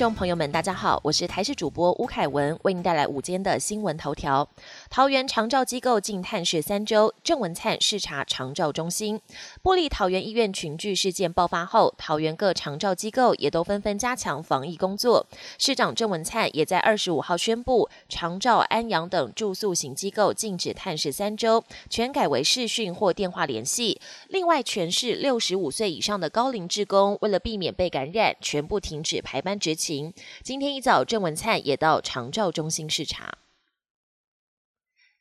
众朋友们，大家好，我是台视主播吴凯文，为您带来午间的新闻头条。桃园长照机构进探视三周，郑文灿视察长照中心。玻璃桃园医院群聚事件爆发后，桃园各长照机构也都纷纷加强防疫工作。市长郑文灿也在二十五号宣布，长照、安阳等住宿型机构禁止探视三周，全改为视讯或电话联系。另外，全市六十五岁以上的高龄职工，为了避免被感染，全部停止排班执勤。今天一早，郑文灿也到长照中心视察。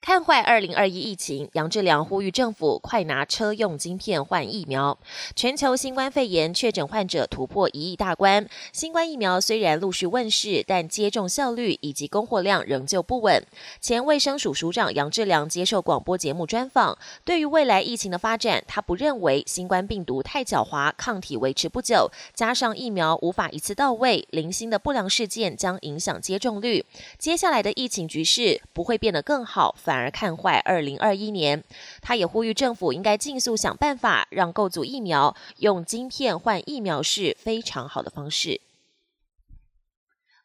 看坏二零二一疫情，杨志良呼吁政府快拿车用晶片换疫苗。全球新冠肺炎确诊患者突破一亿大关，新冠疫苗虽然陆续问世，但接种效率以及供货量仍旧不稳。前卫生署署长杨志良接受广播节目专访，对于未来疫情的发展，他不认为新冠病毒太狡猾，抗体维持不久，加上疫苗无法一次到位，零星的不良事件将影响接种率。接下来的疫情局势不会变得更好。反而看坏二零二一年，他也呼吁政府应该尽速想办法，让购组疫苗用晶片换疫苗是非常好的方式。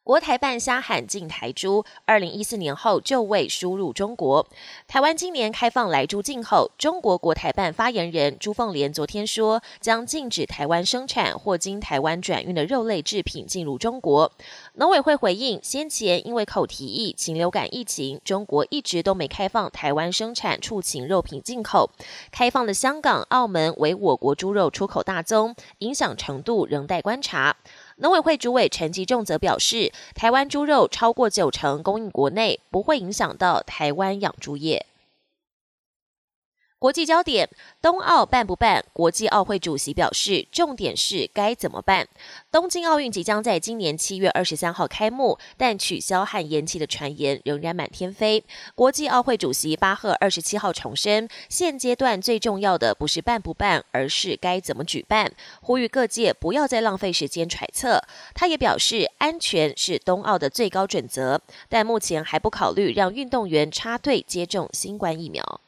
国台办瞎喊进台猪，二零一四年后就未输入中国。台湾今年开放来猪进口，中国国台办发言人朱凤莲昨天说，将禁止台湾生产或经台湾转运的肉类制品进入中国。农委会回应，先前因为口蹄疫、禽流感疫情，中国一直都没开放台湾生产畜禽肉品进口。开放的香港、澳门为我国猪肉出口大宗，影响程度仍待观察。农委会主委陈吉仲则表示，台湾猪肉超过九成供应国内，不会影响到台湾养猪业。国际焦点：冬奥办不办？国际奥会主席表示，重点是该怎么办。东京奥运即将在今年七月二十三号开幕，但取消和延期的传言仍然满天飞。国际奥会主席巴赫二十七号重申，现阶段最重要的不是办不办，而是该怎么举办，呼吁各界不要再浪费时间揣测。他也表示，安全是冬奥的最高准则，但目前还不考虑让运动员插队接种新冠疫苗。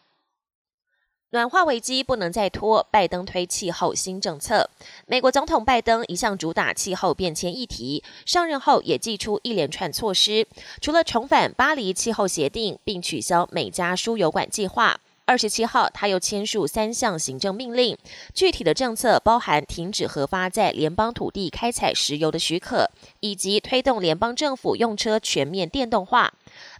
暖化危机不能再拖，拜登推气候新政策。美国总统拜登一向主打气候变迁议题，上任后也祭出一连串措施，除了重返巴黎气候协定，并取消美加输油管计划。二十七号，他又签署三项行政命令，具体的政策包含停止核发在联邦土地开采石油的许可，以及推动联邦政府用车全面电动化。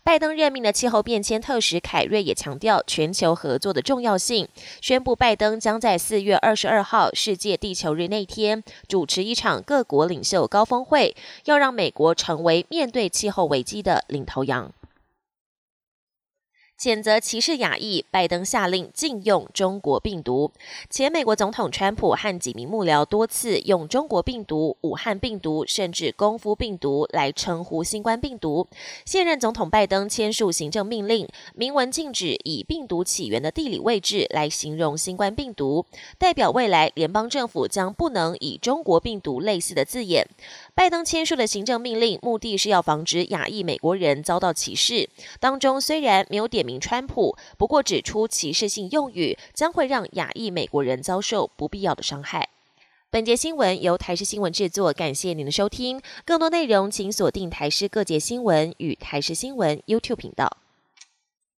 拜登任命的气候变迁特使凯瑞也强调全球合作的重要性，宣布拜登将在四月二十二号世界地球日那天主持一场各国领袖高峰会，要让美国成为面对气候危机的领头羊。谴责歧视亚裔，拜登下令禁用中国病毒。前美国总统川普和几名幕僚多次用中国病毒、武汉病毒，甚至功夫病毒来称呼新冠病毒。现任总统拜登签署行政命令，明文禁止以病毒起源的地理位置来形容新冠病毒，代表未来联邦政府将不能以中国病毒类似的字眼。拜登签署的行政命令，目的是要防止亚裔美国人遭到歧视。当中虽然没有点名川普，不过指出歧视性用语将会让亚裔美国人遭受不必要的伤害。本节新闻由台视新闻制作，感谢您的收听。更多内容请锁定台视各界新闻与台视新闻 YouTube 频道。